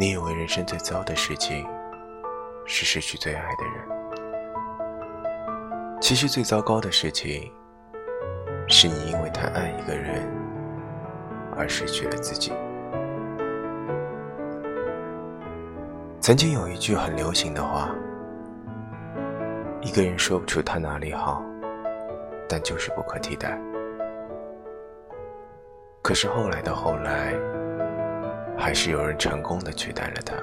你以为人生最糟的事情是失去最爱的人，其实最糟糕的事情是你因为太爱一个人而失去了自己。曾经有一句很流行的话：“一个人说不出他哪里好，但就是不可替代。”可是后来的后来，还是有人成功的取代了他。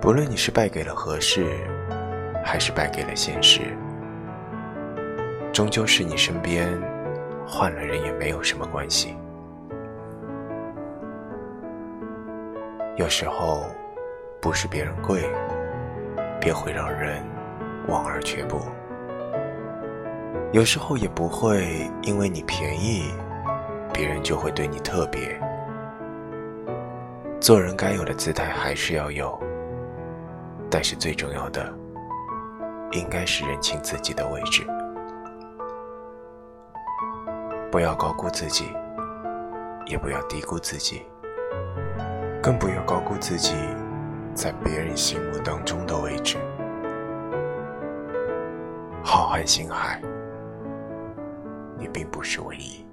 不论你是败给了合适，还是败给了现实，终究是你身边换了人也没有什么关系。有时候，不是别人贵，便会让人望而却步；有时候也不会因为你便宜，别人就会对你特别。做人该有的姿态还是要有，但是最重要的，应该是认清自己的位置，不要高估自己，也不要低估自己。更不要高估自己在别人心目当中的位置。浩瀚星海，你并不是唯一。